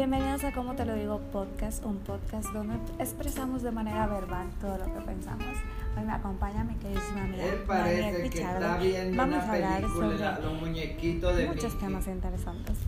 Bienvenidos a Como Te Lo Digo Podcast, un podcast donde expresamos de manera verbal todo lo que pensamos. Hoy me acompaña mi queridísima amiga Él parece que está viendo Vamos una a hablar película, sobre los muñequitos de muchos Mickey. temas interesantes.